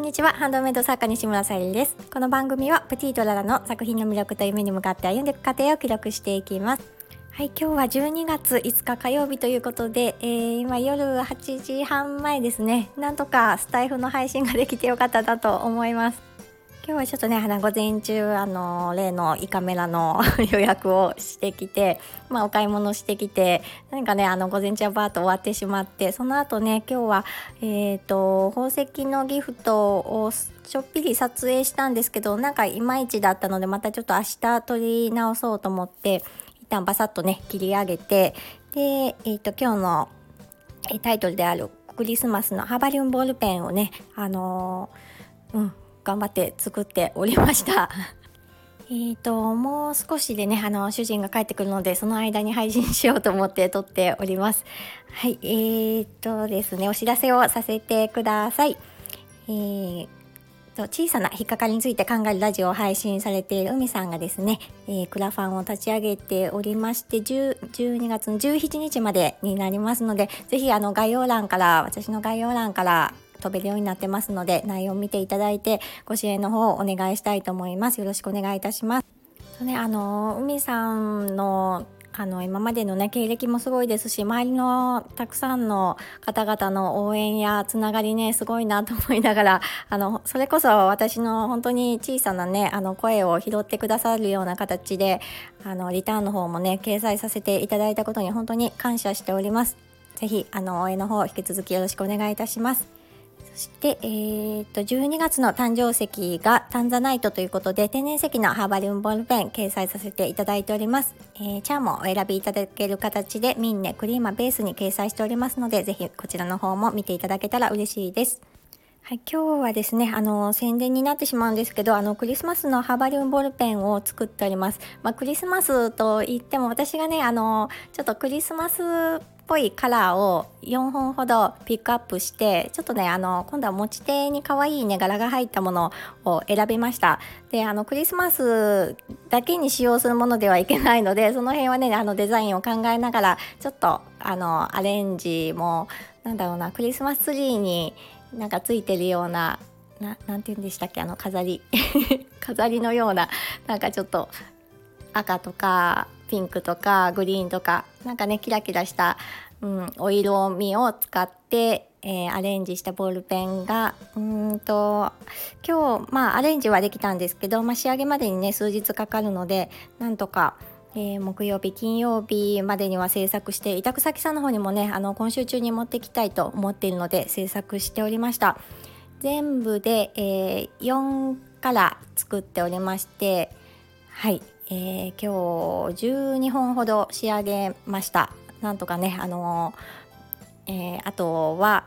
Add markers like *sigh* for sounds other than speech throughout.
んにちは。ハンドメイド作家西村さゆりです。この番組はプティとララの作品の魅力と夢に向かって歩んでいく過程を記録していきます。はい今日は12月5日火曜日ということで、えー、今夜8時半前ですね。なんとかスタイフの配信ができてよかったなと思います。今日はちょっとねあの午前中あの例の胃カメラの *laughs* 予約をしてきて、まあ、お買い物してきて何かねあの午前中はバーッと終わってしまってその後ね今日はえ、ー、と宝石のギフトをちょっぴり撮影したんですけどなんかいまいちだったのでまたちょっと明日撮り直そうと思って一旦バサッとね切り上げてでえっ、ー、と今日のタイトルであるクリスマスのハーバリウムボールペンをねあのー、うん頑張って作っておりました。えーと、もう少しでね、あの、主人が帰ってくるので、その間に配信しようと思って撮っております。はい、えーとですね、お知らせをさせてください。えーと小さな引っかかりについて考えるラジオを配信されている海さんがですね、えー、クラファンを立ち上げておりまして12月の17日までになりますのでぜひあの概要欄から私の概要欄から飛べるようになってますので、内容を見ていただいて、ご支援の方をお願いしたいと思います。よろしくお願いいたします。ね、あの、海さんのあの今までのね経歴もすごいですし周りのたくさんの方々の応援やつながりねすごいなと思いながらあのそれこそ私の本当に小さなねあの声を拾ってくださるような形であのリターンの方もね掲載させていただいたことに本当に感謝しております。ぜひあの応援の方引き続きよろしくお願いいたします。そして、えー、と12月の誕生石がタンザナイトということで天然石のハーバリウムボールペン掲載させていただいております、えー、チャーもお選びいただける形でミンネクリーマベースに掲載しておりますのでぜひこちらの方も見ていただけたら嬉しいですはい、今日はですね、あの、宣伝になってしまうんですけど、あの、クリスマスのハーバリウムボールペンを作っております。まあ、クリスマスと言っても、私がね、あの、ちょっとクリスマスっぽいカラーを4本ほどピックアップして、ちょっとね、あの、今度は持ち手に可愛いね、柄が入ったものを選びました。で、あの、クリスマスだけに使用するものではいけないので、*laughs* その辺はね、あの、デザインを考えながら、ちょっと、あの、アレンジも、なんだろうな、クリスマスツリーに、なんかついてるようなななんて言うんでしたっけあの飾り *laughs* 飾りのようななんかちょっと赤とかピンクとかグリーンとかなんかねキラキラした、うん、お色味を使って、えー、アレンジしたボールペンがうんと今日まあアレンジはできたんですけど、まあ、仕上げまでにね数日かかるのでなんとかえー、木曜日金曜日までには制作して委託先さんの方にもねあの今週中に持っていきたいと思っているので制作しておりました。全部で、えー、4から作っておりましてはい、えー、今日12本ほど仕上げましたなんとかねあのえー、あとは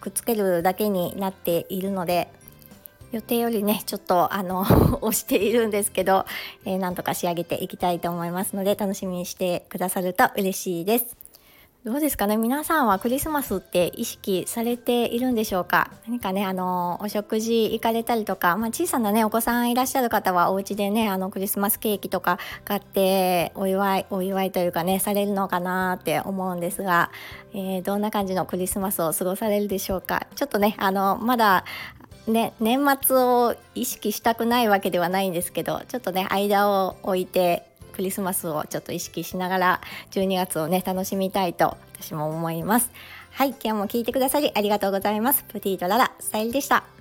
くっつけるだけになっているので予定よりねちょっとあの *laughs* 押しているんですけど、えー、なんとか仕上げていきたいと思いますので楽しみにしてくださると嬉しいです。どうですかね？皆さんはクリスマスって意識されているんでしょうか？何かねあのお食事行かれたりとか、まあ、小さなねお子さんいらっしゃる方はお家でねあのクリスマスケーキとか買ってお祝いお祝いというかねされるのかなって思うんですが、えー、どんな感じのクリスマスを過ごされるでしょうか？ちょっとねあのまだね、年末を意識したくないわけではないんですけどちょっとね間を置いてクリスマスをちょっと意識しながら12月をね楽しみたいと私も思います。はい今日も聞いてくださりありがとうございます。プティとララさゆりでした。